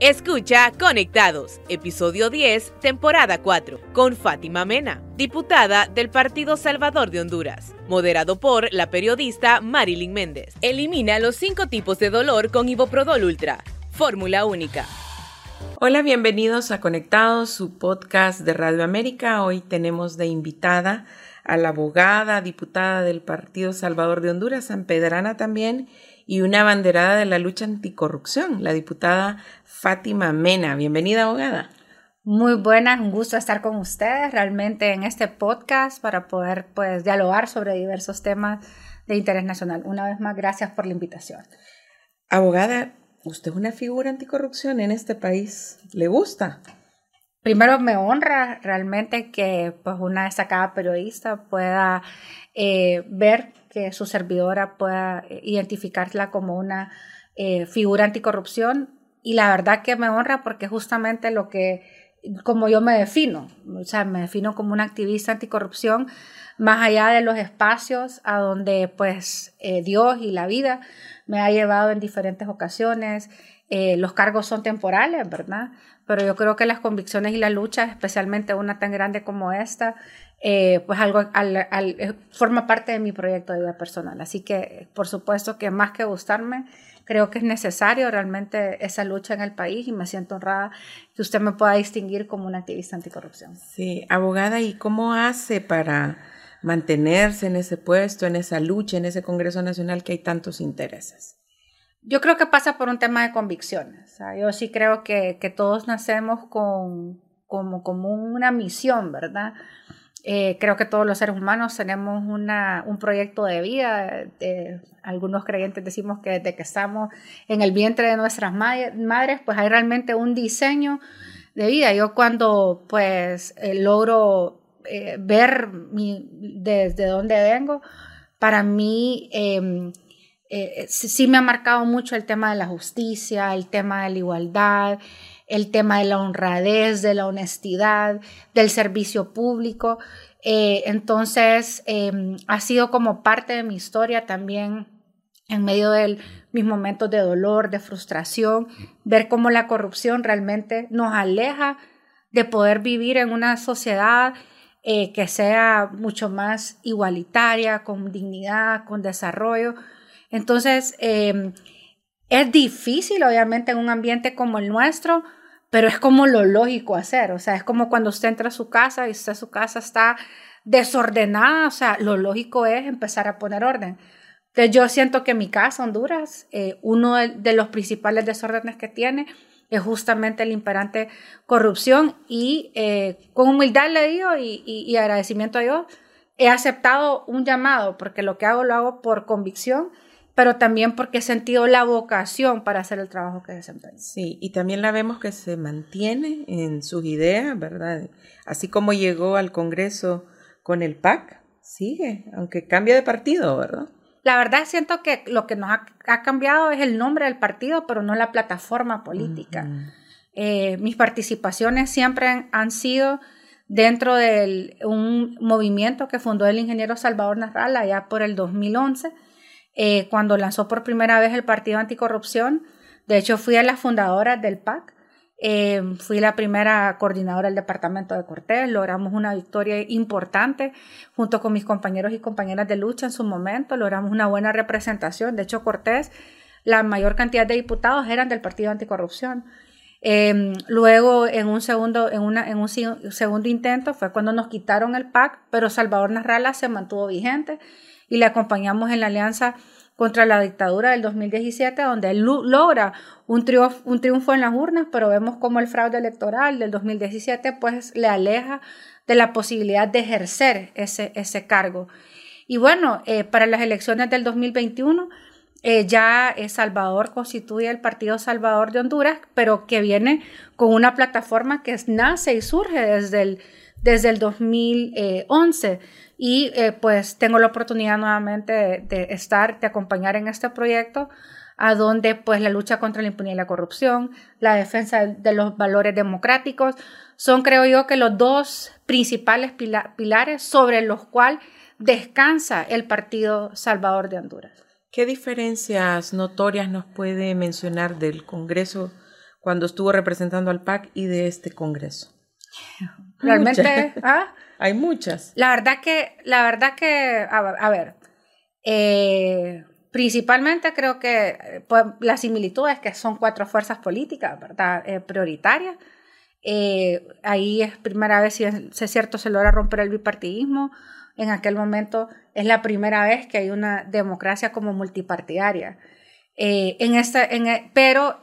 Escucha Conectados, episodio 10, temporada 4, con Fátima Mena, diputada del Partido Salvador de Honduras, moderado por la periodista Marilyn Méndez. Elimina los cinco tipos de dolor con Iboprodol Ultra, fórmula única. Hola, bienvenidos a Conectados, su podcast de Radio América. Hoy tenemos de invitada a la abogada, diputada del Partido Salvador de Honduras, San Pedrana también, y una abanderada de la lucha anticorrupción, la diputada Fátima Mena. Bienvenida, abogada. Muy buenas, un gusto estar con ustedes realmente en este podcast para poder pues dialogar sobre diversos temas de interés nacional. Una vez más, gracias por la invitación. Abogada, usted es una figura anticorrupción en este país. ¿Le gusta? Primero me honra realmente que pues una destacada periodista pueda eh, ver que su servidora pueda eh, identificarla como una eh, figura anticorrupción y la verdad que me honra porque justamente lo que, como yo me defino, o sea, me defino como una activista anticorrupción, más allá de los espacios a donde pues eh, Dios y la vida me ha llevado en diferentes ocasiones. los cargos son temporales, ¿verdad? Pero yo creo que las convicciones y la lucha, especialmente una tan grande como esta, eh, pues algo eh, forma parte de mi proyecto de vida personal. Así que, por supuesto que más que gustarme, creo que es necesario realmente esa lucha en el país y me siento honrada que usted me pueda distinguir como una activista anticorrupción. Sí, abogada, ¿y cómo hace para mantenerse en ese puesto, en esa lucha, en ese Congreso Nacional que hay tantos intereses? Yo creo que pasa por un tema de convicciones. yo sí creo que, que todos nacemos con como, como una misión, ¿verdad? Eh, creo que todos los seres humanos tenemos una, un proyecto de vida. algunos creyentes decimos que desde que estamos en el vientre de nuestras madres, pues hay realmente un diseño de vida. Yo cuando pues eh, logro eh, ver desde dónde vengo, para mí em, sí me ha marcado mucho el tema de la justicia, el tema de la igualdad el tema de la honradez, de la honestidad, del servicio público. Eh, entonces, em, ha sido como parte de mi historia también en medio de mis momentos de dolor, de frustración, ver cómo la corrupción realmente nos aleja de poder vivir en una sociedad eh, que sea mucho más igualitaria, con dignidad, con desarrollo. Entonces, em, es difícil, obviamente, en un ambiente como el nuestro, pero es como lo lógico hacer, o sea, es como cuando usted entra a su casa y usted, su casa está desordenada, o sea, lo lógico es empezar a poner orden. Entonces yo siento que mi casa, Honduras, eh, uno de, los principales desórdenes que tiene es justamente el imperante corrupción y eh, con humildad le digo y, y agradecimiento a Dios, he aceptado un llamado porque lo que hago lo hago por convicción pero también porque he sentido la vocación para hacer el trabajo que desempeño. Sí, y también la vemos que se mantiene en sus ideas, ¿verdad? Así como llegó al Congreso con el PAC, sigue, aunque cambia de partido, ¿verdad? La verdad siento que lo que nos ha, cambiado es el nombre del partido, pero no la plataforma política. Eh, mis participaciones siempre han, sido dentro de un movimiento que fundó el ingeniero Salvador Narral allá por el 2011 eh, cuando lanzó por primera vez el Partido Anticorrupción. De hecho, fui a las fundadoras del PAC. Eh, fui la primera coordinadora del departamento de Cortés, logramos una victoria importante junto con mis compañeros y compañeras de lucha en su momento, logramos una buena representación. De hecho, Cortés, la mayor cantidad de diputados eran del Partido Anticorrupción. Eh, luego, en un, segundo, en, en un segundo intento, fue cuando nos quitaron el PAC, pero Salvador Narrala se mantuvo vigente y le acompañamos en la alianza contra la dictadura del 2017, donde él logra un triunfo, un triunfo en las urnas, pero vemos como el fraude electoral del 2017 pues le aleja de la posibilidad de ejercer ese, ese cargo. Y bueno, eh, para las elecciones del 2021 eh, ya Salvador constituye el Partido Salvador de Honduras, pero que viene con una plataforma que nace y surge desde el, desde el 2011 y eh, pues tengo la oportunidad nuevamente de, estar, de acompañar en este proyecto a donde pues la lucha contra la impunidad y la corrupción, la defensa de los valores democráticos, son creo yo que los dos principales pilares sobre los cuales descansa el Partido Salvador de Honduras. ¿Qué diferencias notorias nos puede mencionar del Congreso cuando estuvo representando al PAC y de este Congreso? Realmente, ¿ah? Hay muchas. La verdad que, la verdad que, a, ver, eh, principalmente creo que pues, la similitud es que son cuatro fuerzas políticas, ¿verdad? Eh, prioritarias. Eh, ahí es primera vez, si es, cierto, se logra romper el bipartidismo. En aquel momento es la primera vez que hay una democracia como multipartidaria. En esta, en, pero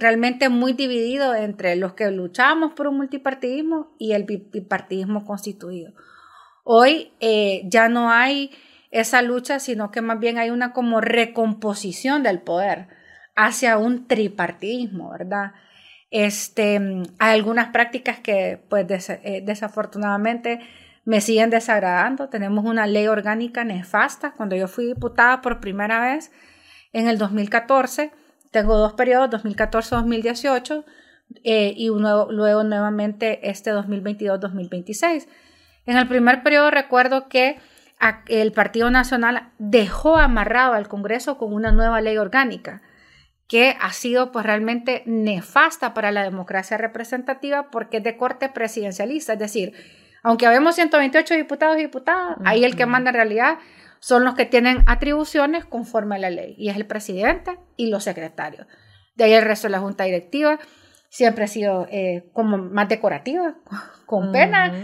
realmente muy dividido entre los que luchamos por un multipartidismo y el bipartidismo constituido. Hoy ya no hay esa lucha, sino que más bien hay una como recomposición del poder hacia un tripartismo, ¿verdad? Este, hay algunas prácticas que pues eh, desafortunadamente me siguen desagradando. Tenemos una ley orgánica nefasta. Cuando yo fui diputada por primera vez en el 2014, tengo dos periodos, 2014-2018, eh, y luego nuevamente este 2022-2026. En el primer periodo recuerdo que el Partido Nacional dejó amarrado al Congreso con una nueva ley orgánica que ha sido pues realmente nefasta para la democracia representativa porque es de corte presidencialista, es decir, aunque habemos 128 diputados y diputadas, ahí el que manda en realidad son los que tienen atribuciones conforme a la ley, y es el presidente y los secretarios. De ahí el resto de la junta directiva siempre ha sido eh, como más decorativa, con pena,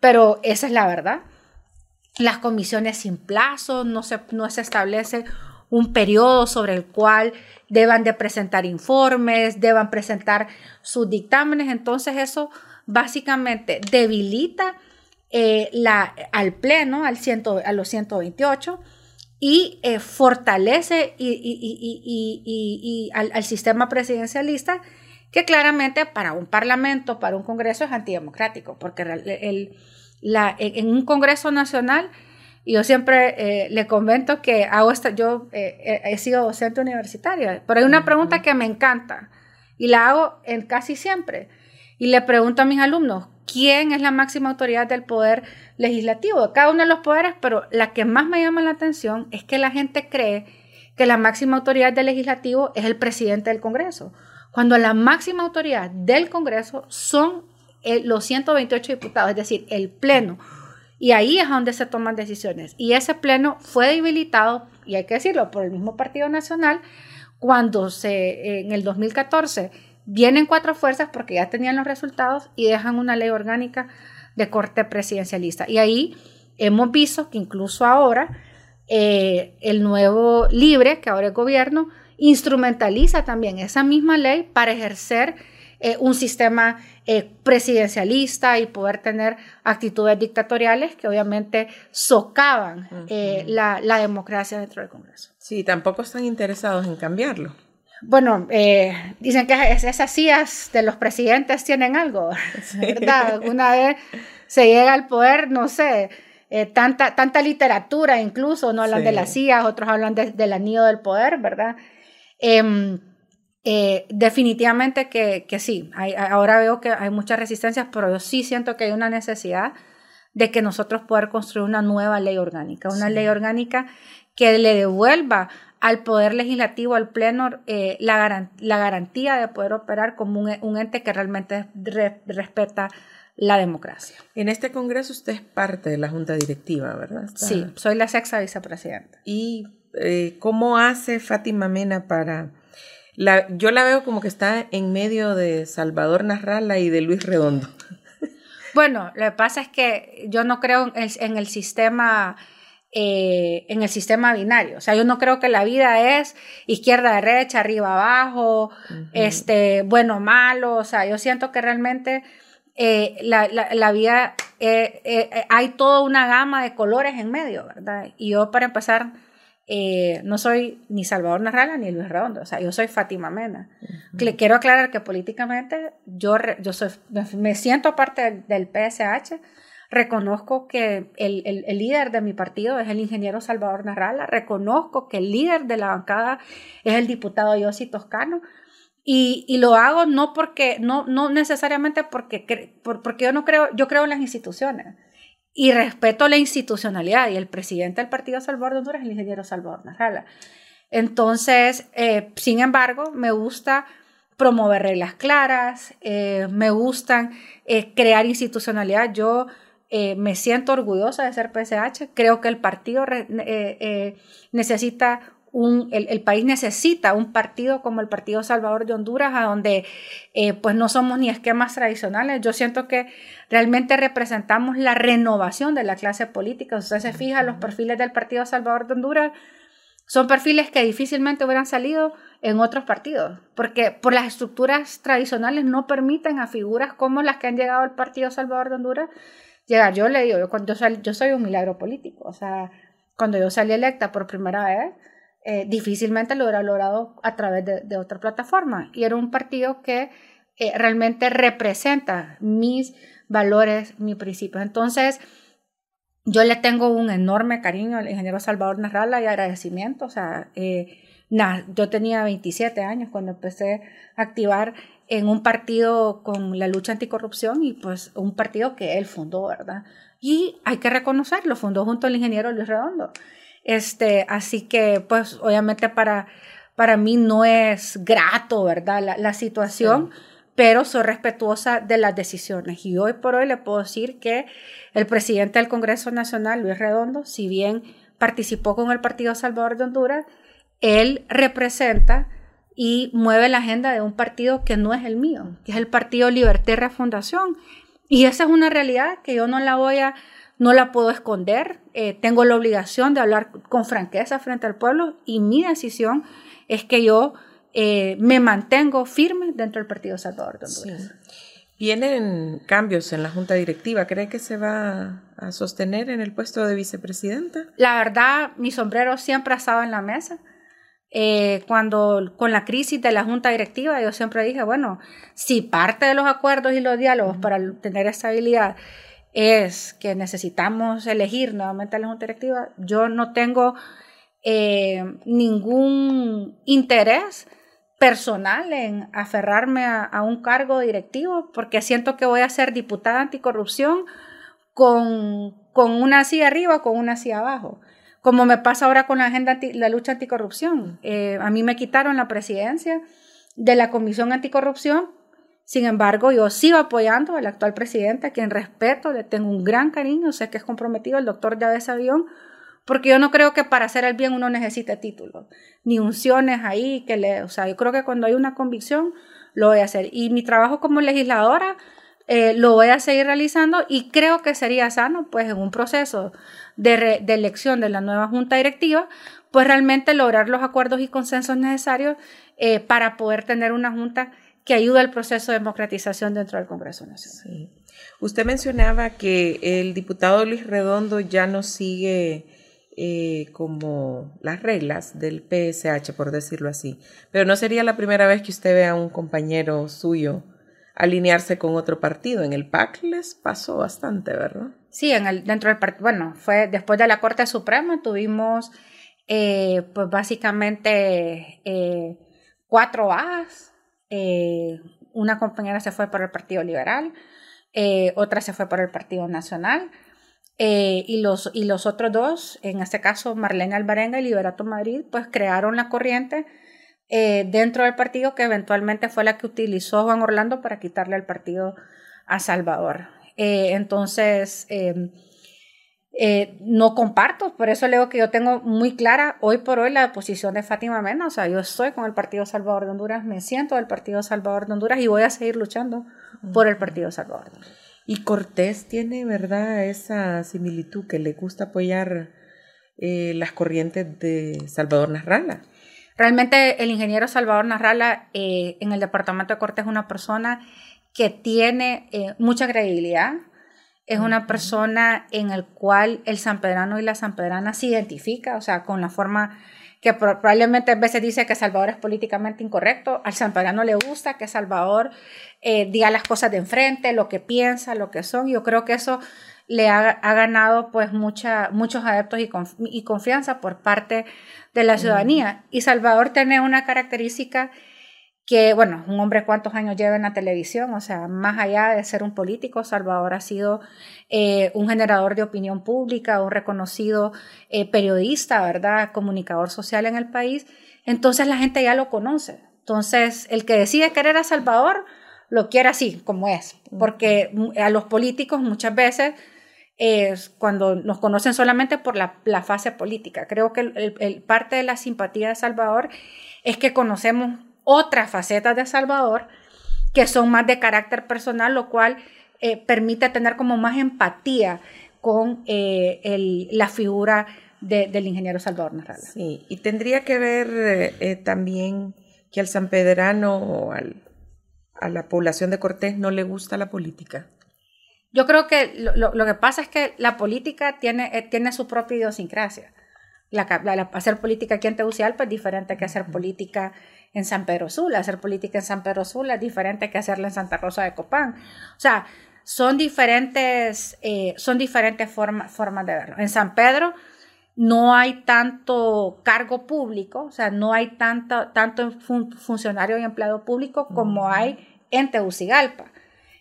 pero esa es la verdad las comisiones sin plazo, no se, no se establece un periodo sobre el cual deban de presentar informes, deban presentar sus dictámenes. Entonces eso básicamente debilita eh, la, al Pleno, al ciento, a los 128, y eh, fortalece y, y, al, al, sistema presidencialista, que claramente para un parlamento, para un Congreso es antidemocrático, porque el, en un Congreso Nacional, yo siempre eh, le comento que hago esta, yo eh, he sido docente universitaria, pero hay una pregunta que me encanta y la hago en casi siempre. Y le pregunto a mis alumnos, ¿quién es la máxima autoridad del poder legislativo? De cada uno de los poderes, pero la que más me llama la atención es que la gente cree que la máxima autoridad del legislativo es el presidente del Congreso, cuando la máxima autoridad del Congreso son los 128 diputados, es decir, el Pleno. Y ahí es donde se toman decisiones. Y ese Pleno fue debilitado, y hay que decirlo, por el mismo Partido Nacional, cuando se, en el 2014 vienen cuatro fuerzas porque ya tenían los resultados y dejan una ley orgánica de corte presidencialista. Y ahí hemos visto que incluso ahora eh, el nuevo libre, que ahora es gobierno, instrumentaliza también esa misma ley para ejercer eh, un sistema eh, presidencialista y poder tener actitudes dictatoriales que obviamente socavan eh, la, democracia dentro del Congreso. Sí, tampoco están interesados en cambiarlo. Bueno, dicen que esas sillas de los presidentes tienen algo, ¿verdad? Una vez se llega al poder, no sé, tanta, tanta literatura incluso, no hablan de las sillas, otros hablan del anillo del poder, ¿verdad? Em, eh, definitivamente que, que sí, ahora veo que hay muchas resistencias, pero yo sí siento que hay una necesidad de que nosotros poder construir una nueva ley orgánica, una ley orgánica que le devuelva al Poder Legislativo, al Pleno, eh, la, la, garantía de poder operar como un, un ente que realmente respeta la democracia. En este Congreso usted es parte de la Junta Directiva, ¿verdad? Sí, soy la sexta vicepresidenta. ¿Y eh, cómo hace Fátima Mena para yo la veo como que está en medio de Salvador Narrala y de Luis Redondo. Bueno, lo que pasa es que yo no creo en el, sistema eh, en el sistema binario. O sea, yo no creo que la vida es izquierda, derecha, arriba, abajo, este, bueno, malo. O sea, yo siento que realmente eh, la, la, vida, eh, hay toda una gama de colores en medio, ¿verdad? Y yo, para empezar, eh, no soy ni Salvador Narrala ni Luis Redondo, o sea, yo soy Fátima Mena. Le quiero aclarar que políticamente yo, yo soy, me siento parte del, PSH, reconozco que el, el, líder de mi partido es el ingeniero Salvador Narrala, reconozco que el líder de la bancada es el diputado Yossi Toscano, y, y, lo hago no porque, no, no necesariamente porque, porque yo no creo, yo creo en las instituciones y respeto la institucionalidad. Y el presidente del Partido Salvador de Honduras es el ingeniero Salvador Narrala. Entonces, eh, sin embargo, me gusta promover reglas claras, eh, me gustan eh, crear institucionalidad. Yo eh, me siento orgullosa de ser PSH, creo que el partido necesita un, el, país necesita un partido como el Partido Salvador de Honduras, a donde pues no somos ni esquemas tradicionales. Yo siento que realmente representamos la renovación de la clase política. Usted se fija, los perfiles del Partido Salvador de Honduras son perfiles que difícilmente hubieran salido en otros partidos, porque por las estructuras tradicionales no permiten a figuras como las que han llegado al Partido Salvador de Honduras llegar. Yo le digo, yo, cuando yo, soy un milagro político, o sea, cuando yo salí electa por primera vez, eh, difícilmente lo hubiera logrado a través de, otra plataforma. Y era un partido que eh, realmente representa mis valores, mis principios. Entonces, yo le tengo un enorme cariño al ingeniero Salvador Narrala y agradecimiento. O sea, eh, yo tenía 27 años cuando empecé a activar en un partido con la lucha anticorrupción y pues un partido que él fundó, ¿verdad? Y hay que reconocerlo, fundó junto al ingeniero Luis Redondo. Este, así que pues obviamente para, para mí no es grato, ¿verdad? La, situación pero soy respetuosa de las decisiones. Y hoy por hoy le puedo decir que el presidente del Congreso Nacional, Luis Redondo, si bien participó con el Partido Salvador de Honduras, él representa y mueve la agenda de un partido que no es el mío, que es el Partido Libertad y Refundación. Y esa es una realidad que yo no la voy a, no la puedo esconder. Eh, tengo la obligación de hablar con franqueza frente al pueblo y mi decisión es que yo eh, me mantengo firme dentro del Partido Salvador de Honduras. Vienen cambios en la Junta Directiva. ¿Cree que se va a sostener en el puesto de vicepresidenta? La verdad, mi sombrero siempre ha estado en la mesa. Eh, cuando con la crisis de la Junta Directiva, yo siempre dije, bueno, si parte de los acuerdos y los diálogos para tener estabilidad es que necesitamos elegir nuevamente a la Junta Directiva, yo no tengo eh, ningún interés personal en aferrarme a, un cargo directivo porque siento que voy a ser diputada anticorrupción con, con una hacia arriba o con una hacia abajo. Como me pasa ahora con la agenda la lucha anticorrupción. Eh, a mí me quitaron la presidencia de la Comisión Anticorrupción. Sin embargo, yo sigo apoyando al actual presidente, a quien respeto, le tengo un gran cariño, sé que es comprometido, el doctor Yávez Avión, porque yo no creo que para hacer el bien uno necesite títulos, ni unciones ahí, que le, o sea, yo creo que cuando hay una convicción, lo voy a hacer. Y mi trabajo como legisladora eh, lo voy a seguir realizando y creo que sería sano, pues en un proceso de, de elección de la nueva junta directiva, pues realmente lograr los acuerdos y consensos necesarios eh, para poder tener una junta que ayude al proceso de democratización dentro del Congreso Nacional. Usted mencionaba que el diputado Luis Redondo ya no sigue eh, como las reglas del PSH, por decirlo así. Pero no sería la primera vez que usted vea a un compañero suyo alinearse con otro partido. En el PAC les pasó bastante, ¿verdad? Sí, en el, dentro del partido, bueno, fue después de la Corte Suprema, tuvimos eh, pues básicamente eh, cuatro bajas. una compañera se fue por el Partido Liberal, otra se fue por el Partido Nacional. Eh, y, los, y los otros dos, en este caso Marlene Alvarenga y Liberato Madrid, pues crearon la corriente eh, dentro del partido que eventualmente fue la que utilizó Juan Orlando para quitarle el partido a Salvador. Eh, entonces, em, no comparto, por eso le digo que yo tengo muy clara hoy por hoy la posición de Fátima Mena, o sea, yo estoy con el Partido Salvador de Honduras, me siento del Partido Salvador de Honduras y voy a seguir luchando por el Partido Salvador de Honduras. Y Cortés tiene, ¿verdad?, esa similitud que le gusta apoyar eh, las corrientes de Salvador Narrala. Realmente el ingeniero Salvador Narrala eh, en el departamento de Cortés es una persona que tiene eh, mucha credibilidad, es una persona en el cual el sanpedrano y la sanpedrana se identifica, o sea, con la forma que probablemente a veces dice que Salvador es políticamente incorrecto, al sanpedrano le gusta que Salvador eh, diga las cosas de enfrente, lo que piensa, lo que son. Yo creo que eso le ha, ganado pues mucha, muchos adeptos y, confianza por parte de la ciudadanía. Y Salvador tiene una característica que, bueno, un hombre cuántos años lleva en la televisión, o sea, más allá de ser un político, Salvador ha sido eh, un generador de opinión pública, un reconocido eh, periodista, ¿verdad? Comunicador social en el país. Entonces la gente ya lo conoce Entonces, el que decide querer a Salvador lo quiere así, como es, porque a los políticos muchas veces es cuando nos conocen solamente por la, fase política. Creo que el, parte de la simpatía de Salvador es que conocemos otras facetas de Salvador que son más de carácter personal, lo cual eh, permite tener como más empatía con eh, la figura del ingeniero Salvador Narrala. Sí, y tendría que ver eh, también que al sanpedrano o a la población de Cortés no le gusta la política. Yo creo que lo, que pasa es que la política tiene, eh, tiene su propia idiosincrasia. La, hacer política aquí en Tegucigalpa es diferente que hacer política en San Pedro Sula. Hacer política en San Pedro Sula es diferente que hacerla en Santa Rosa de Copán. O sea, son diferentes, eh, son diferentes formas de verlo. En San Pedro no hay tanto cargo público, o sea, no hay tanto, tanto funcionario y empleado público como hay en Tegucigalpa.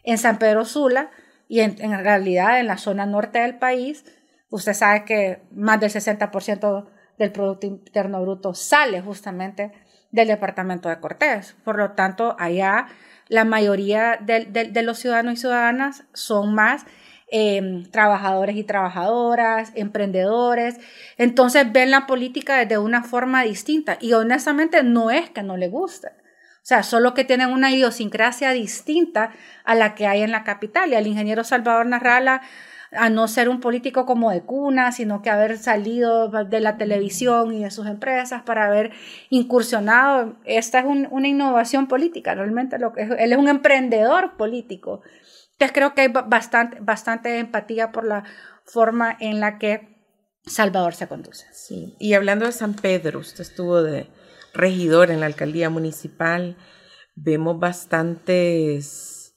En San Pedro Sula y en, realidad en la zona norte del país, usted sabe que más del 60% del Producto Interno Bruto sale justamente del departamento de Cortés. Por lo tanto, allá la mayoría de, los ciudadanos y ciudadanas son más em, trabajadores y trabajadoras, emprendedores. Entonces ven la política desde una forma distinta y honestamente no es que no le guste. O sea, solo que tienen una idiosincrasia distinta a la que hay en la capital. Y al ingeniero Salvador Narrala, a no ser un político como de cuna, sino que haber salido de la televisión y de sus empresas para haber incursionado, esta es una innovación política, realmente él es un emprendedor político. Entonces creo que hay bastante, bastante empatía por la forma en la que Salvador se conduce. Sí, y hablando de San Pedro, usted estuvo de, regidor en la alcaldía municipal, vemos bastantes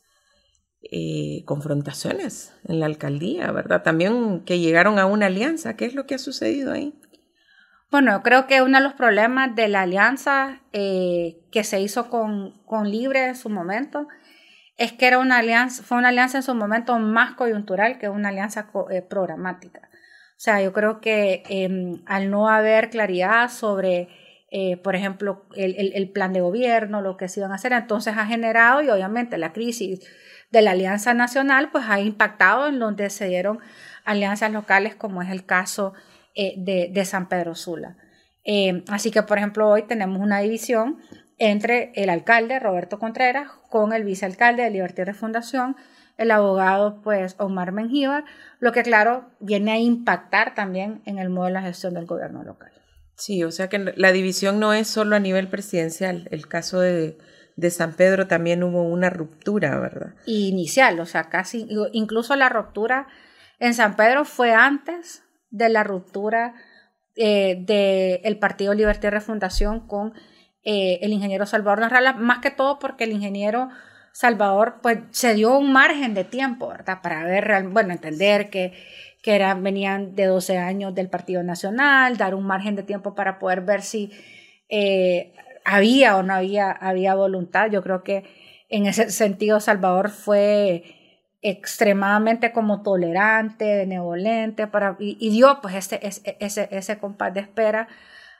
eh, confrontaciones en la alcaldía, ¿verdad? También que llegaron a una alianza. ¿Qué es lo que ha sucedido ahí? Bueno, creo que uno de los problemas de la alianza eh, que se hizo con, con, Libre en su momento es que era una alianza, fue una alianza en su momento más coyuntural que una alianza eh, programática. O sea, yo creo que em, al no haber claridad sobre eh, por ejemplo, el, plan de gobierno, lo que se iban a hacer. Entonces ha generado y obviamente la crisis de la Alianza Nacional pues ha impactado en donde se dieron alianzas locales como es el caso eh, de, San Pedro Sula. Eh, así que, por ejemplo, hoy tenemos una división entre el alcalde Roberto Contreras con el vicealcalde de Libertad y Refundación, el abogado pues Omar Mengíbar, lo que claro viene a impactar también en el modo de la gestión del gobierno local. Sí, o sea que la división no es solo a nivel presidencial. El caso de, San Pedro también hubo una ruptura, ¿verdad? Inicial, o sea, casi, incluso la ruptura en San Pedro fue antes de la ruptura eh, del Partido Libertad y Refundación con eh, el ingeniero Salvador Narrala, más que todo porque el ingeniero Salvador pues se dio un margen de tiempo, ¿verdad? Para ver, bueno, entender que que eran, venían de 12 años del Partido Nacional, dar un margen de tiempo para poder ver si eh, había o no había, había voluntad. Yo creo que en ese sentido Salvador fue extremadamente como tolerante, benevolente, para, y, dio pues ese, ese, ese compás de espera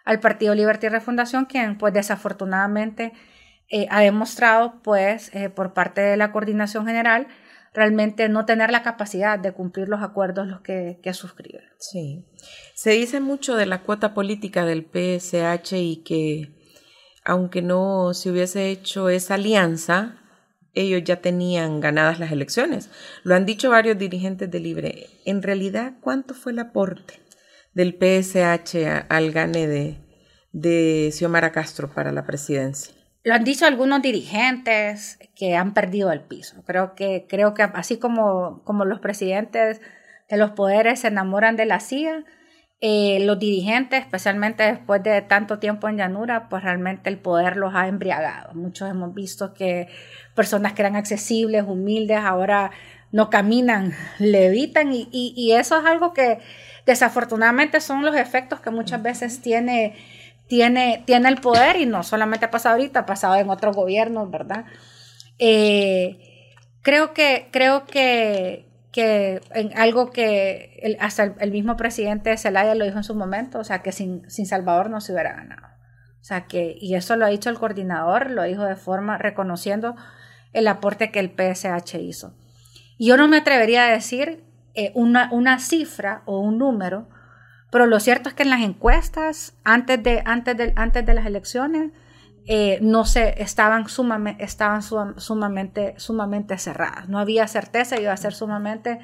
al Partido Libertad y Refundación, quien pues desafortunadamente eh, ha demostrado pues eh, por parte de la coordinación general realmente no tener la capacidad de cumplir los acuerdos los que, que suscriben. Sí. Se dice mucho de la cuota política del PSH y que aunque no se hubiese hecho esa alianza, ellos ya tenían ganadas las elecciones. Lo han dicho varios dirigentes de Libre. En realidad, ¿cuánto fue el aporte del PSH al gane de, de Xiomara Castro para la presidencia? Lo han dicho algunos dirigentes que han perdido el piso. Creo que, creo que así como, como los presidentes de los poderes se enamoran de la CIA, eh, los dirigentes, especialmente después de tanto tiempo en llanura, pues realmente el poder los ha embriagado. Muchos hemos visto que personas que eran accesibles, humildes, ahora no caminan, levitan y, y, y eso es algo que desafortunadamente son los efectos que muchas veces tiene tiene, tiene el poder y no solamente ha pasado ahorita, ha pasado en otros gobiernos, ¿verdad? Eh, creo que, creo que, que en algo que hasta el, mismo presidente Zelaya lo dijo en su momento, o sea, que sin, sin Salvador no se hubiera ganado. O sea que, y eso lo ha dicho el coordinador, lo dijo de forma reconociendo el aporte que el PSH hizo. Yo no me atrevería a decir eh, una, una, cifra o un número, pero lo cierto es que en las encuestas, antes de, antes de, antes de las elecciones, eh, no se estaban, estaban sumamente, sumamente cerradas. No había certeza, iba a ser sumamente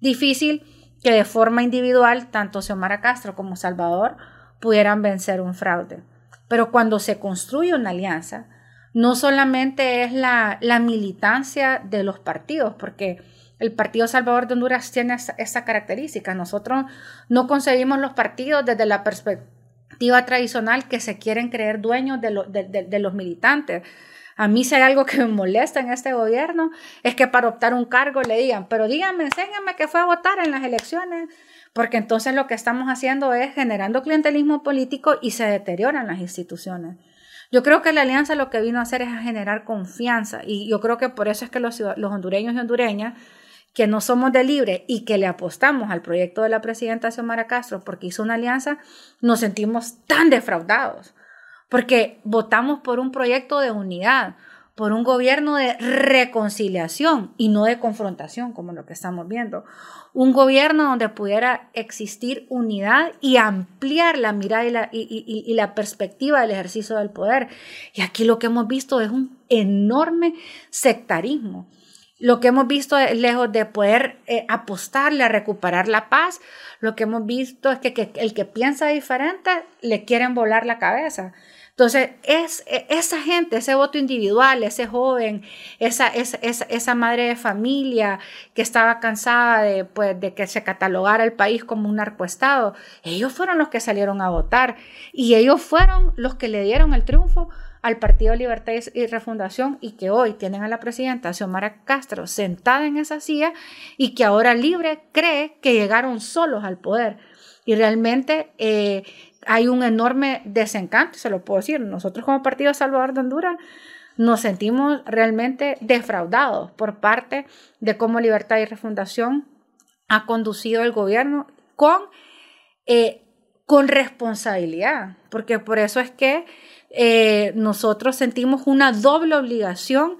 difícil que de forma individual tanto Xiomara Castro como Salvador pudieran vencer un fraude. Pero cuando se construye una alianza, no solamente es la, la militancia de los partidos, porque el Partido Salvador de Honduras tiene esa, característica. Nosotros no concebimos los partidos desde la perspectiva tradicional que se quieren creer dueños de, los militantes. A mí si hay algo que me molesta en este gobierno es que para optar un cargo le digan, pero díganme, enséñame que fue a votar en las elecciones, porque entonces lo que estamos haciendo es generando clientelismo político y se deterioran las instituciones. Yo creo que la alianza lo que vino a hacer es a generar confianza y yo creo que por eso es que los, los hondureños y hondureñas que no somos de libre y que le apostamos al proyecto de la presidenta Xiomara Castro porque hizo una alianza, nos sentimos tan defraudados, porque votamos por un proyecto de unidad, por un gobierno de reconciliación y no de confrontación, como lo que estamos viendo. Un gobierno donde pudiera existir unidad y ampliar la mirada y la, y la perspectiva del ejercicio del poder. Y aquí lo que hemos visto es un enorme sectarismo lo que hemos visto es lejos de poder eh, apostarle a recuperar la paz, lo que hemos visto es que, el que piensa diferente le quieren volar la cabeza. Entonces, es, e, esa gente, ese voto individual, ese joven, esa, esa, esa, madre de familia que estaba cansada de, pues, de que se catalogara el país como un narcoestado, ellos fueron los que salieron a votar y ellos fueron los que le dieron el triunfo al Partido Libertad y Refundación y que hoy tienen a la presidenta Xiomara Castro sentada en esa silla y que ahora libre cree que llegaron solos al poder. Y realmente eh, hay un enorme desencanto, se lo puedo decir. Nosotros como Partido Salvador de Honduras nos sentimos realmente defraudados por parte de cómo Libertad y Refundación ha conducido el gobierno con, eh, con responsabilidad, porque por eso es que eh, nosotros sentimos una doble obligación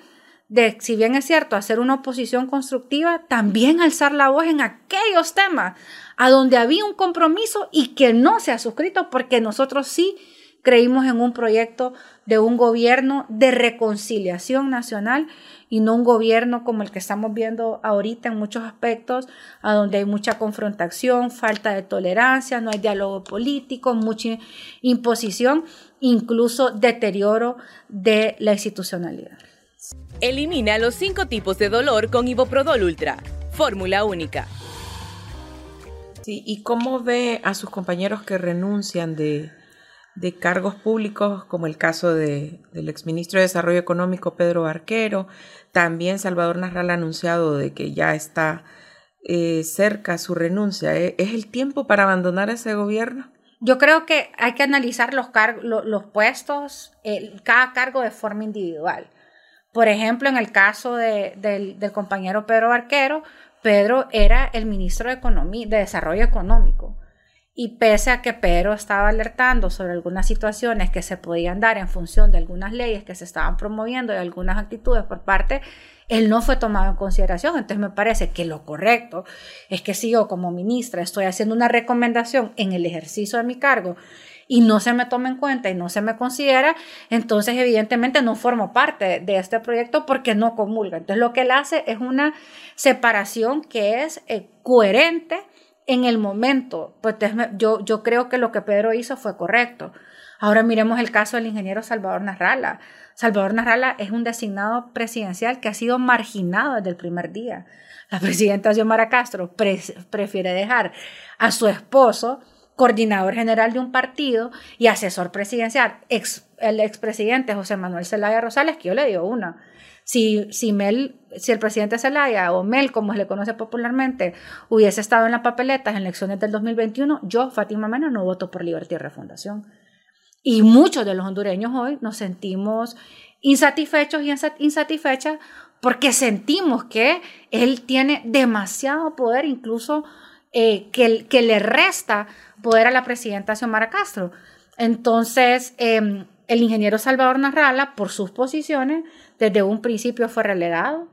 de, si bien es cierto, hacer una oposición constructiva, también alzar la voz en aquellos temas a donde había un compromiso y que no se ha suscrito, porque nosotros sí creímos en un proyecto de un gobierno de reconciliación nacional y no un gobierno como el que estamos viendo ahorita en muchos aspectos, a donde hay mucha confrontación, falta de tolerancia, no hay diálogo político, mucha imposición, incluso deterioro de la institucionalidad. Elimina los cinco tipos de dolor con Iboprodol Ultra, fórmula única. Sí, ¿y cómo ve a sus compañeros que renuncian de, de cargos públicos, como el caso de, del exministro de Desarrollo Económico Pedro Barquero. También Salvador Narral ha anunciado de que ya está eh, cerca su renuncia. ¿E-, ¿Es el tiempo para abandonar ese gobierno? Yo creo que hay que analizar los, los puestos, cada cargo de forma individual. Por ejemplo, en el caso de, del, del compañero Pedro Barquero, Pedro era el ministro de, Economía, de Desarrollo Económico y pese a que Pedro estaba alertando sobre algunas situaciones que se podían dar en función de algunas leyes que se estaban promoviendo y algunas actitudes por parte, él no fue tomado en consideración. Entonces me parece que lo correcto es que si yo como ministra estoy haciendo una recomendación en el ejercicio de mi cargo y no se me toma en cuenta y no se me considera, entonces evidentemente no formo parte de este proyecto porque no comulga. Entonces lo que él hace es una separación que es eh, coherente en el momento, pues yo, yo creo que lo que Pedro hizo fue correcto. Ahora miremos el caso del ingeniero Salvador Narrala. Salvador Narrala es un designado presidencial que ha sido marginado desde el primer día. La presidenta Xiomara Castro prefiere dejar a su esposo coordinador general de un partido y asesor presidencial, el expresidente José Manuel Zelaya Rosales, que yo le digo una, si, Mel, si el presidente Zelaya o Mel, como se le conoce popularmente, hubiese estado en la papeleta en elecciones del 2021, yo, Fátima Mena, no voto por Libertad y Refundación. Y muchos de los hondureños hoy nos sentimos insatisfechos y insatisfechas porque sentimos que él tiene demasiado poder, incluso eh, que, que le resta poder a la presidenta Xiomara Castro. Entonces, em, el ingeniero Salvador Narrala, por sus posiciones, desde un principio fue relegado.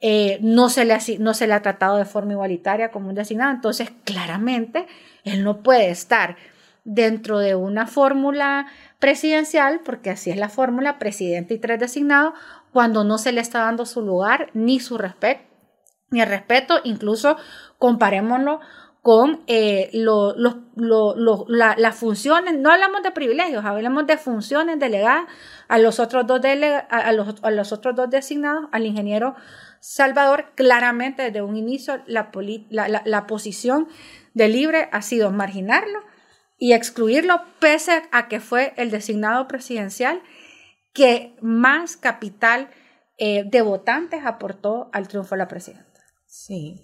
Eh, no, se le ha, no se le ha tratado de forma igualitaria como un designado. Entonces, claramente, él no puede estar dentro de una fórmula presidencial, porque así es la fórmula, presidente y tres designados, cuando no se le está dando su lugar ni su respeto, ni el respeto, incluso comparémoslo con eh, las funciones, no hablamos de privilegios, hablamos de funciones delegadas a los otros dos, a, los, a los otros dos designados, al ingeniero Salvador, claramente desde un inicio la, la posición de Libre ha sido marginarlo y excluirlo, pese a que fue el designado presidencial que más capital eh, de votantes aportó al triunfo de la presidenta. Sí.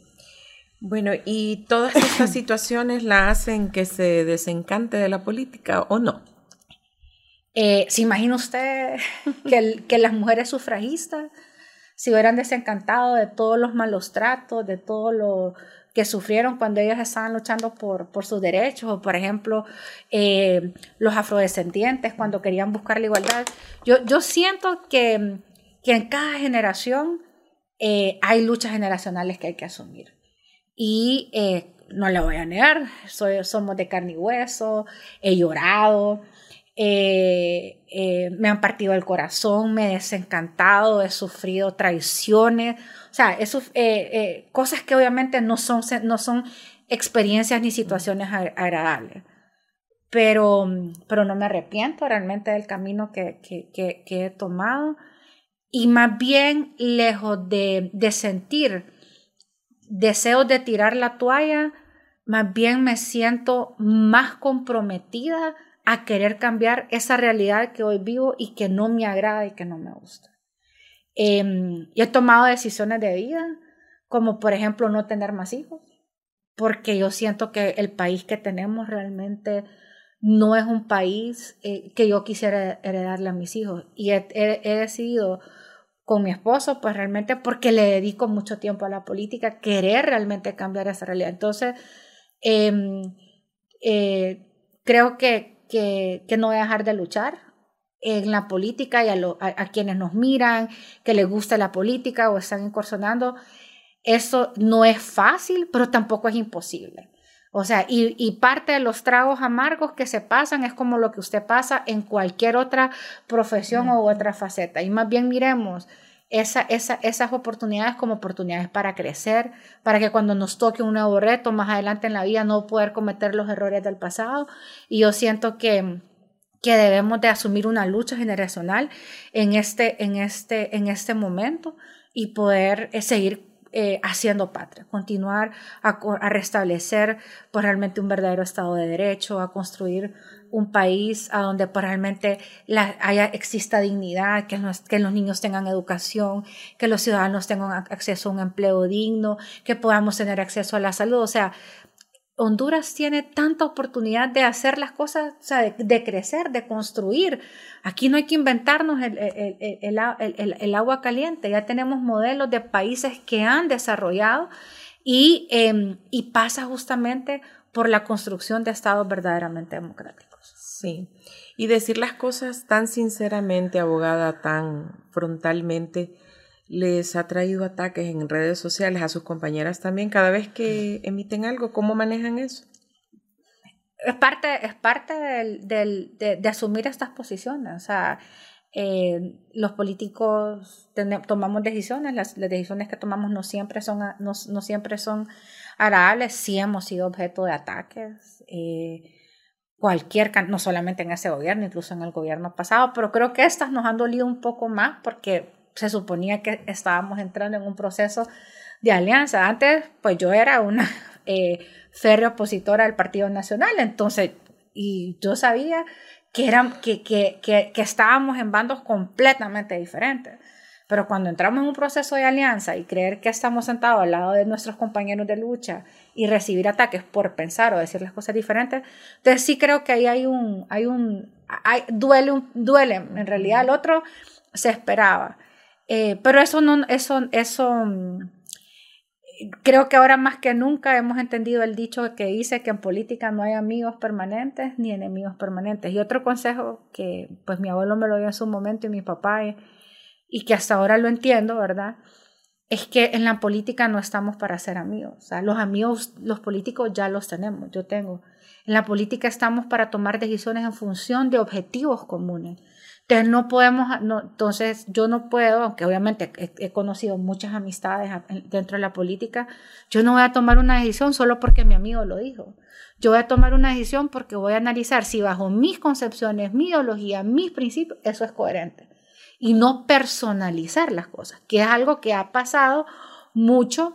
Bueno, ¿y todas estas situaciones la hacen que se desencante de la política o no? Eh, ¿Se imagina usted que, que las mujeres sufragistas se hubieran desencantado de todos los malos tratos, de todo lo que sufrieron cuando ellas estaban luchando por, por sus derechos, o por ejemplo, eh, los afrodescendientes cuando querían buscar la igualdad. Yo, yo siento que, que en cada generación eh, hay luchas generacionales que hay que asumir. Y eh, no le voy a negar, soy, somos de carne y hueso, he llorado, me han partido el corazón, me he desencantado, he sufrido traiciones, o sea, eso, eh, eh, cosas que obviamente no son, no son experiencias ni situaciones agradables. Pero, pero no me arrepiento realmente del camino que, que, que, he tomado. Y más bien, lejos de, de sentir deseos de tirar la toalla, más bien me siento más comprometida a querer cambiar esa realidad que hoy vivo y que no me agrada y que no me gusta. Eh, he tomado decisiones de vida, como por ejemplo no tener más hijos, porque yo siento que el país que tenemos realmente no es un país eh, que yo quisiera heredarle a mis hijos. Y he, decidido con mi esposo, pues realmente porque le dedico mucho tiempo a la política, querer realmente cambiar esa realidad. Entonces, em, eh, creo que, que, no voy a dejar de luchar en la política y a, quienes nos miran, que les gusta la política o están incursionando. Eso no es fácil, pero tampoco es imposible. O sea, y, parte de los tragos amargos que se pasan es como lo que usted pasa en cualquier otra profesión o otra faceta. Y más bien miremos esa, esas oportunidades como oportunidades para crecer, para que cuando nos toque un nuevo reto más adelante en la vida no poder cometer los errores del pasado. Y yo siento que que debemos de asumir una lucha generacional en este, en este, en este momento y poder eh, seguir eh, haciendo patria, continuar a, restablecer pues, realmente un verdadero Estado de Derecho, a construir un país a donde pues, realmente haya, exista dignidad, que los, que los niños tengan educación, que los ciudadanos tengan acceso a un empleo digno, que podamos tener acceso a la salud. O sea, Honduras tiene tanta oportunidad de hacer las cosas, o sea, de, crecer, de construir. Aquí no hay que inventarnos el, agua caliente, ya tenemos modelos de países que han desarrollado em, y pasa justamente por la construcción de estados verdaderamente democráticos. Sí, y decir las cosas tan sinceramente, abogada, tan frontalmente, les ha traído ataques en redes sociales a sus compañeras también cada vez que emiten algo. ¿Cómo manejan eso? Es parte, es parte del, de, asumir estas posiciones. O sea, eh, los políticos tomamos decisiones, las, decisiones que tomamos no siempre son, no, siempre son agradables, sí hemos sido objeto de ataques. Eh, cualquier, no solamente en ese gobierno, incluso en el gobierno pasado, pero creo que estas nos han dolido un poco más porque se suponía que estábamos entrando en un proceso de alianza. Antes, pues yo era una eh, férrea opositora del Partido Nacional, entonces, y yo sabía que, eran, que, que, que, que estábamos en bandos completamente diferentes. Pero cuando entramos en un proceso de alianza y creer que estamos sentados al lado de nuestros compañeros de lucha y recibir ataques por pensar o decir las cosas diferentes, entonces sí creo que ahí hay un, hay un, hay, duele, un, duele. En realidad el otro se esperaba. Eh, pero eso no, eso, eso, creo que ahora más que nunca hemos entendido el dicho que dice que en política no hay amigos permanentes ni enemigos permanentes. Y otro consejo que pues mi abuelo me lo dio en su momento y mi papá y, y que hasta ahora lo entiendo, ¿verdad? Es que en la política no estamos para ser amigos. O sea, los amigos, los políticos ya los tenemos, yo tengo. En la política estamos para tomar decisiones en función de objetivos comunes. Entonces no podemos, entonces yo no puedo, aunque obviamente he, conocido muchas amistades dentro de la política, yo no voy a tomar una decisión solo porque mi amigo lo dijo. Yo voy a tomar una decisión porque voy a analizar si bajo mis concepciones, mi ideología, mis principios, eso es coherente. Y no personalizar las cosas, que es algo que ha pasado mucho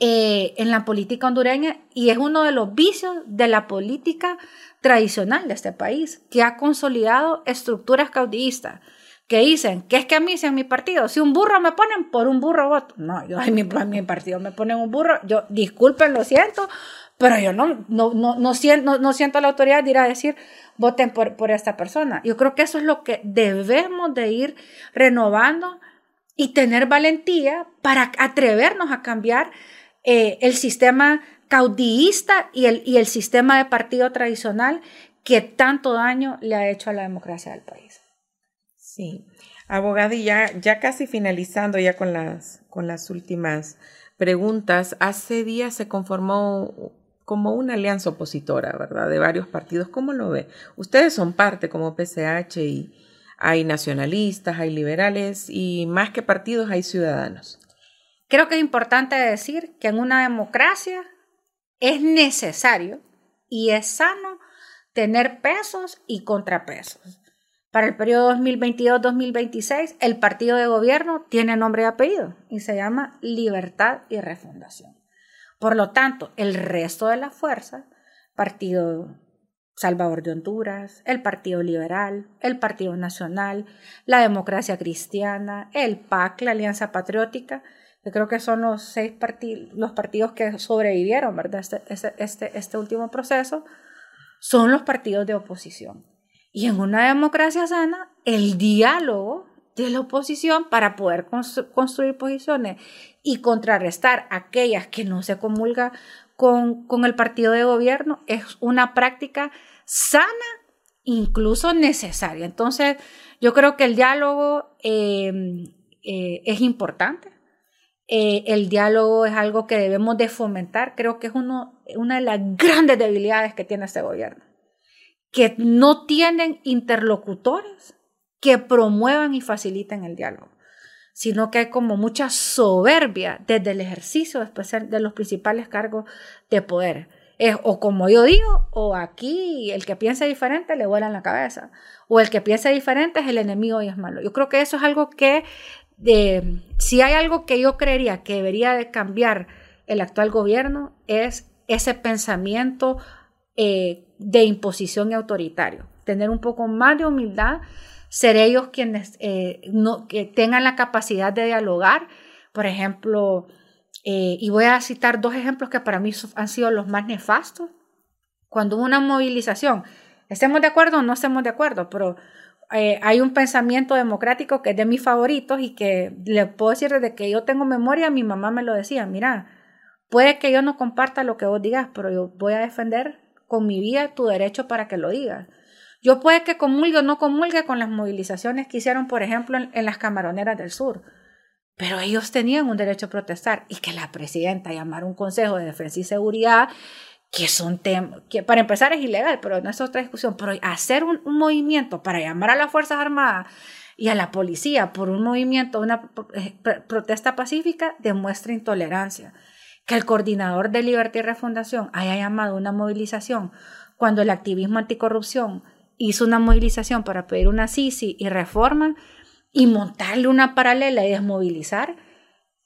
eh, en la política hondureña y es uno de los vicios de la política tradicional de este país, que ha consolidado estructuras caudillistas que dicen que es que a mí, si en mi partido, si un burro me ponen, por un burro voto. No, yo en mi, mi partido me ponen un burro, yo disculpen, lo siento, pero yo no, no, no, no, siento, no, siento la autoridad de ir a decir, voten por, por esta persona. Yo creo que eso es lo que debemos de ir renovando y tener valentía para atrevernos a cambiar eh, el sistema caudillista y el, y el sistema de partido tradicional que tanto daño le ha hecho a la democracia del país. Sí, abogada, y ya, ya casi finalizando ya con las, con las últimas preguntas, hace días se conformó como una alianza opositora, ¿verdad? De varios partidos. ¿Cómo lo ve? Ustedes son parte como PCH y hay nacionalistas, hay liberales y más que partidos hay ciudadanos. Creo que es importante decir que en una democracia es necesario y es sano tener pesos y contrapesos. Para el periodo 2022-2026, el partido de gobierno tiene nombre y apellido y se llama Libertad y Refundación. Por lo tanto, el resto de la fuerza, Partido Salvador de Honduras, el Partido Liberal, el Partido Nacional, la Democracia Cristiana, el PAC, la Alianza Patriótica, yo creo que son los seis partidos, los partidos que sobrevivieron, ¿verdad? Este, este, este, este, último proceso, son los partidos de oposición. Y en una democracia sana, el diálogo de la oposición para poder construir posiciones y contrarrestar aquellas que no se comulga con, con, el partido de gobierno es una práctica sana, incluso necesaria. Entonces, yo creo que el diálogo eh, eh, es importante. Eh, el diálogo es algo que debemos de fomentar. Creo que es uno, una de las grandes debilidades que tiene este gobierno, que no tienen interlocutores que promuevan y faciliten el diálogo, sino que hay como mucha soberbia desde el ejercicio especial de los principales cargos de poder. O como yo digo, o aquí el que piensa diferente le vuela en la cabeza, o el que piensa diferente es el enemigo y es malo. Yo creo que eso es algo que de, si hay algo que yo creería que debería de cambiar el actual gobierno es ese pensamiento eh, de imposición y autoritario, tener un poco más de humildad, ser ellos quienes eh, no, que tengan la capacidad de dialogar, por ejemplo, eh, y voy a citar dos ejemplos que para mí han sido los más nefastos. Cuando hubo una movilización, estemos de acuerdo o no estemos de acuerdo, pero eh, hay un pensamiento democrático que es de mis favoritos y que le puedo decir desde que yo tengo memoria, mi mamá me lo decía, mira, puede que yo no comparta lo que vos digas, pero yo voy a defender con mi vida tu derecho para que lo digas. Yo puede que comulgue o no comulgue con las movilizaciones que hicieron, por ejemplo, en, las camaroneras del sur, pero ellos tenían un derecho a protestar y que la presidenta llamara un consejo de defensa y seguridad que es un tema, que para empezar es ilegal, pero no es otra discusión, pero hacer un, movimiento para llamar a las Fuerzas Armadas y a la policía por un movimiento, una eh, protesta pacífica, demuestra intolerancia. Que el coordinador de Libertad y Refundación haya llamado una movilización cuando el activismo anticorrupción hizo una movilización para pedir una CICI y reforma y montarle una paralela y desmovilizar,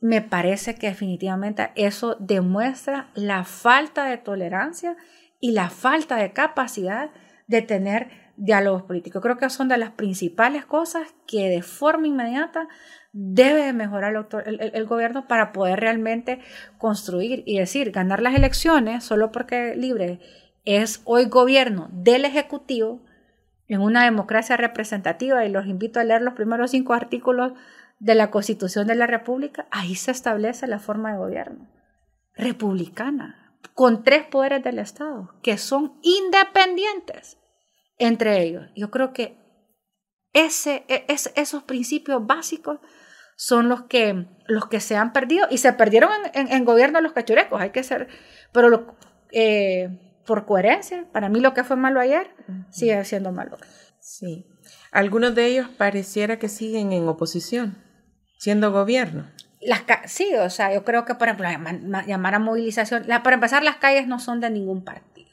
me parece que definitivamente eso demuestra la falta de tolerancia y la falta de capacidad de tener diálogos políticos. Creo que son de las principales cosas que de forma inmediata debe mejorar el, gobierno para poder realmente construir y decir, ganar las elecciones solo porque libre es hoy gobierno del Ejecutivo en una democracia representativa y los invito a leer los primeros cinco artículos de la Constitución de la República, ahí se establece la forma de gobierno. republicana, con tres poderes del Estado, que son independientes entre ellos. Yo creo que ese, e, esos principios básicos son los que, los que se han perdido y se perdieron en, en, gobierno los cachurecos, hay que ser, pero eh, por coherencia, para mí lo que fue malo ayer sigue siendo malo. Sí. Algunos de ellos pareciera que siguen en oposición, siendo gobierno. Las sí, o sea, yo creo que, por ejemplo, llamar a movilización, para empezar, las calles no son de ningún partido.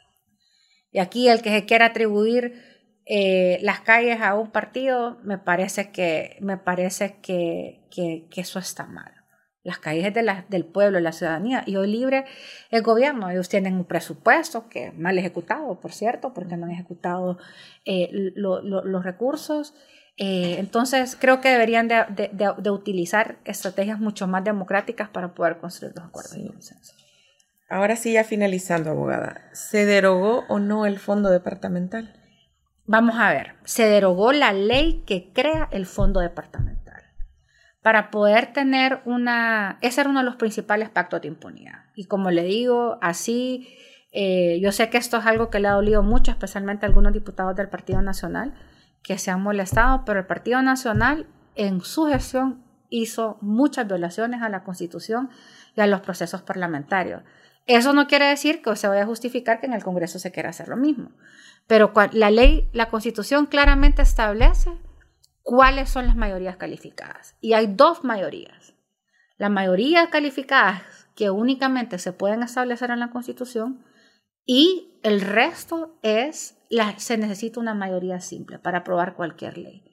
Y aquí el que se quiera atribuir eh, las calles a un partido, me parece que, me parece que, que, eso está mal. Las calles de la, del pueblo, de la ciudadanía. Y hoy libre el gobierno. Ellos tienen un presupuesto que mal ejecutado, por cierto, porque no han ejecutado eh, los recursos. Eh, entonces, creo que deberían de, de, utilizar estrategias mucho más democráticas para poder construir los acuerdos de consenso. Ahora sí, ya finalizando, abogada, ¿se derogó o no el fondo departamental? Vamos a ver, se derogó la ley que crea el fondo departamental para poder tener una, ese era uno de los principales pactos de impunidad. Y como le digo, así, eh, yo sé que esto es algo que le ha dolido mucho, especialmente a algunos diputados del Partido Nacional que se han molestado, pero el Partido Nacional en su gestión hizo muchas violaciones a la Constitución y a los procesos parlamentarios. Eso no quiere decir que se vaya a justificar que en el Congreso se quiera hacer lo mismo. Pero la ley, la constitución claramente establece cuáles son las mayorías calificadas. Y hay dos mayorías. La mayoría calificadas que únicamente se pueden establecer en la constitución y el resto es, se necesita una mayoría simple para aprobar cualquier ley.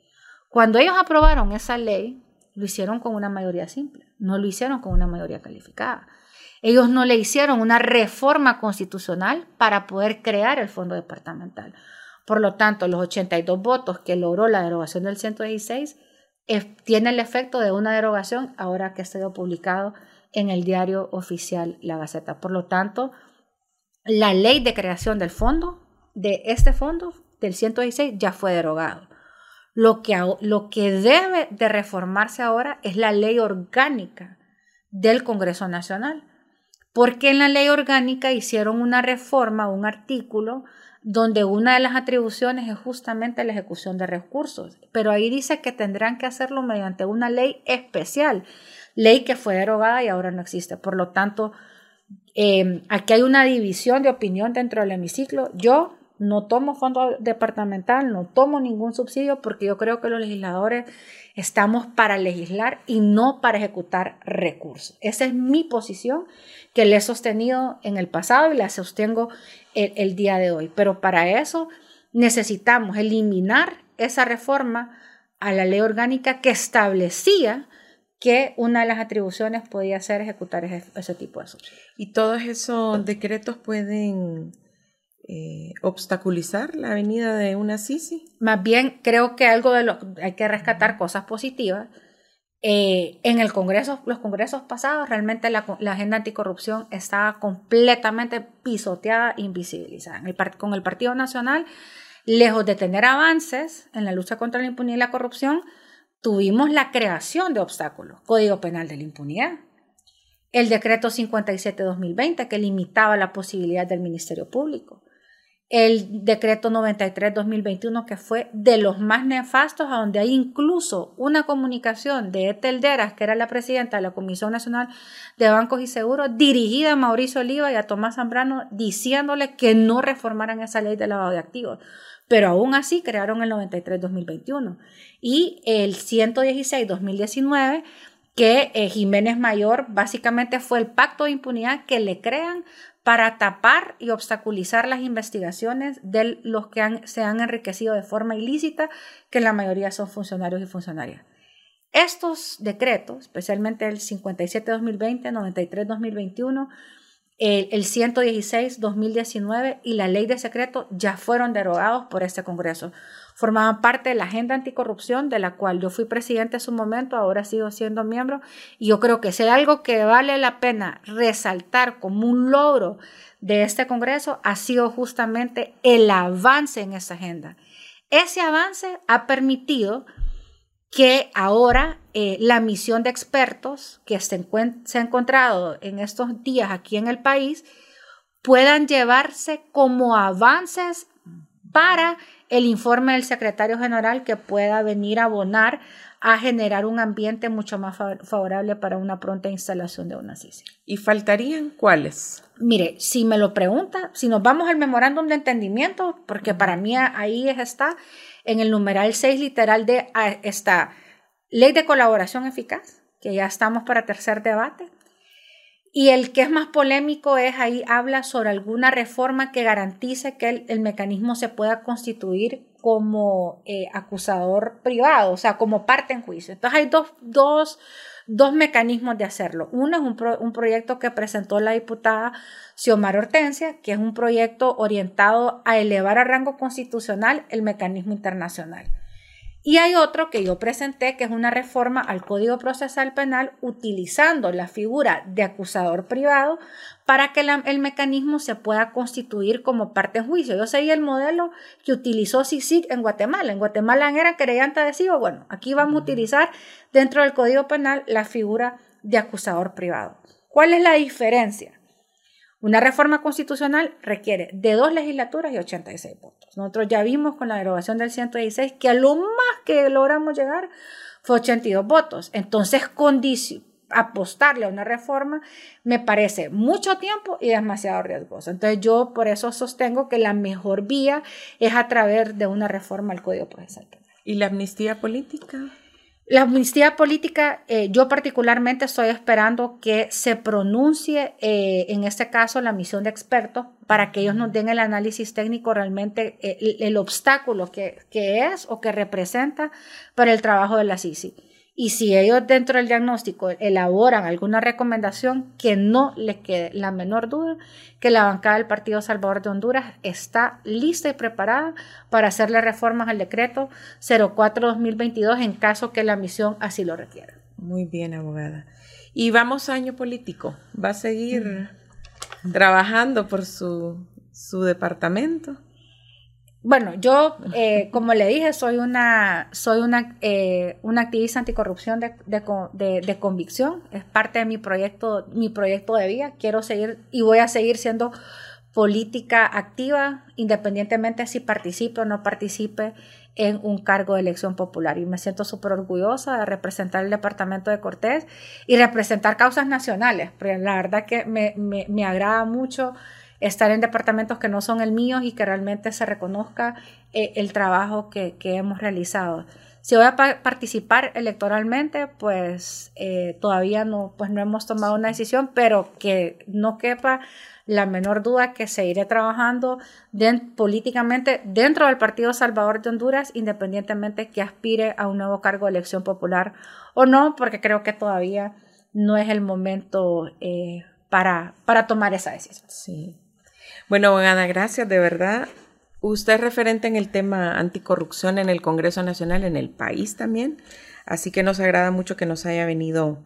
Cuando ellos aprobaron esa ley, lo hicieron con una mayoría simple, no lo hicieron con una mayoría calificada. Ellos no le hicieron una reforma constitucional para poder crear el fondo departamental. Por lo tanto, los 82 votos que logró la derogación del 116 tienen tiene el efecto de una derogación ahora que ha sido publicado en el diario oficial La Gaceta. Por lo tanto, la ley de creación del fondo, de este fondo, del 116, ya fue derogado. Lo que, lo que debe de reformarse ahora es la ley orgánica del Congreso Nacional porque en la ley orgánica hicieron una reforma, un artículo, donde una de las atribuciones es justamente la ejecución de recursos, pero ahí dice que tendrán que hacerlo mediante una ley especial, ley que fue derogada y ahora no existe. Por lo tanto, eh, aquí hay una división de opinión dentro del hemiciclo. Yo no tomo fondo departamental, no tomo ningún subsidio porque yo creo que los legisladores estamos para legislar y no para ejecutar recursos. Esa es mi posición que le he sostenido en el pasado y la sostengo el día de hoy. Pero para eso necesitamos eliminar esa reforma a la ley orgánica que establecía que una de las atribuciones podía ser ejecutar ese, tipo de subsidios. ¿Y todos esos decretos pueden eh, obstaculizar la venida de una Sisi? Más bien creo que algo de lo hay que rescatar cosas positivas. Eh, en el Congreso, los congresos pasados, realmente la, agenda anticorrupción estaba completamente pisoteada, invisibilizada. con el Partido Nacional, lejos de tener avances en la lucha contra la impunidad y la corrupción, tuvimos la creación de obstáculos. Código Penal de la Impunidad, el decreto 57-2020 que limitaba la posibilidad del Ministerio Público, el decreto 93-2021, que fue de los más nefastos, a donde hay incluso una comunicación de Etel Deras, que era la presidenta de la Comisión Nacional de Bancos y Seguros, dirigida a Mauricio Oliva y a Tomás Zambrano, diciéndole que no reformaran esa ley de lavado de activos. Pero aún así crearon el 93-2021 y el 116-2019 que eh, Jiménez Mayor básicamente fue el pacto de impunidad que le crean para tapar y obstaculizar las investigaciones de los que se han enriquecido de forma ilícita, que la mayoría son funcionarios y funcionarias. Estos decretos, especialmente el 57-2020, 93-2021, el, el 116-2019 y la ley de secreto ya fueron derogados por este Congreso formaban parte de la agenda anticorrupción de la cual yo fui presidente en su momento, ahora sigo siendo miembro, y yo creo que si hay algo que vale la pena resaltar como un logro de este Congreso ha sido justamente el avance en esa agenda. Ese avance ha permitido que ahora eh, la misión de expertos que se, se ha encontrado en estos días aquí en el país puedan llevarse como avances para el informe del secretario general que pueda venir a abonar a generar un ambiente mucho más favorable para una pronta instalación de una CICI. ¿Y faltarían cuáles? Mire, si me lo pregunta, si nos vamos al memorándum de entendimiento, porque para mí ahí está, en el numeral 6 literal de ah, esta ley de colaboración eficaz, que ya estamos para tercer debate. Y el que es más polémico es ahí habla sobre alguna reforma que garantice que el, mecanismo se pueda constituir como eh, acusador privado, o sea, como parte en juicio. Entonces hay dos, dos, dos mecanismos de hacerlo. Uno es un, un, proyecto que presentó la diputada Xiomara Hortensia, que es un proyecto orientado a elevar a rango constitucional el mecanismo internacional. Y hay otro que yo presenté, que es una reforma al Código Procesal Penal utilizando la figura de acusador privado para que el mecanismo se pueda constituir como parte en juicio. Yo seguí el modelo que utilizó CICIG en Guatemala. En Guatemala era querellante adhesivo. Bueno, aquí vamos a utilizar dentro del Código Penal la figura de acusador privado. ¿Cuál es la diferencia? Una reforma constitucional requiere de dos legislaturas y 86 votos. Nosotros ya vimos con la derogación del 116 que a lo más que logramos llegar fue 82 votos. Entonces, apostarle a una reforma me parece mucho tiempo y demasiado riesgoso. Entonces, yo por eso sostengo que la mejor vía es a través de una reforma al Código Procesal ¿Y la amnistía política? La amnistía política, eh, yo particularmente estoy esperando que se pronuncie, eh, en este caso, la misión de expertos para que ellos nos den el análisis técnico realmente, eh, el, obstáculo que, que, es o que representa para el trabajo de la CICI. Y si ellos dentro del diagnóstico elaboran alguna recomendación, que no les quede la menor duda que la bancada del Partido Salvador de Honduras está lista y preparada para hacerle reformas al decreto 04-2022 en caso que la misión así lo requiera. Muy bien, abogada. Y vamos a año político. ¿Va a seguir trabajando por su, su departamento? Bueno, yo, eh, como le dije, soy una, soy una, eh, una activista anticorrupción de, de, de, convicción. Es parte de mi proyecto, mi proyecto de vida. Quiero seguir y voy a seguir siendo política activa, independientemente si participe o no participe en un cargo de elección popular. Y me siento súper orgullosa de representar el departamento de Cortés y representar causas nacionales. Porque la verdad que me, me agrada mucho estar en departamentos que no son el mío y que realmente se reconozca eh, el trabajo que, hemos realizado. Si voy a participar electoralmente, pues eh, todavía no, pues no hemos tomado una decisión, pero que no quepa la menor duda que seguiré trabajando políticamente dentro del Partido Salvador de Honduras, independientemente que aspire a un nuevo cargo de elección popular o no, porque creo que todavía no es el momento eh, para, para tomar esa decisión. Sí. Bueno, abogada, gracias, de verdad. Usted es referente en el tema anticorrupción en el Congreso Nacional, en el país también. Así que nos agrada mucho que nos haya venido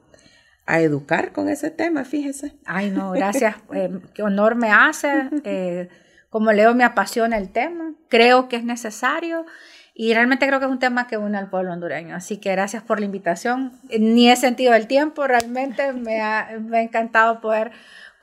a educar con ese tema, fíjese. Ay, no, gracias. Eh, qué honor me hace. Eh, como leo, me apasiona el tema. Creo que es necesario. Y realmente creo que es un tema que une al pueblo hondureño. Así que gracias por la invitación. Ni he sentido el tiempo, realmente me ha, me ha encantado poder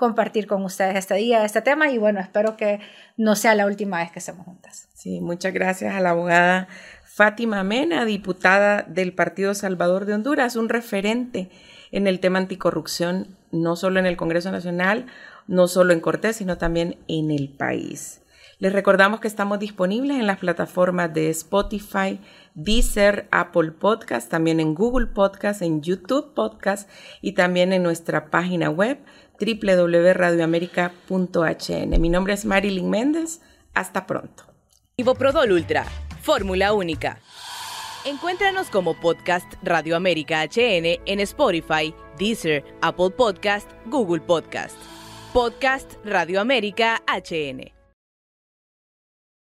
compartir con ustedes este día, este tema y bueno, espero que no sea la última vez que estemos juntas. Sí, muchas gracias a la abogada Fátima Mena, diputada del Partido Salvador de Honduras, un referente en el tema anticorrupción, no solo en el Congreso Nacional, no solo en Cortés, sino también en el país. Les recordamos que estamos disponibles en las plataformas de Spotify, Deezer, Apple Podcast, también en Google Podcast, en YouTube Podcast y también en nuestra página web www.radioamerica.hn. Mi nombre es Marilyn Méndez. Hasta pronto. Prodol Ultra, fórmula única. Encuéntranos como podcast Radio América HN en Spotify, Deezer, Apple Podcast, Google Podcast. Podcast Radio América HN.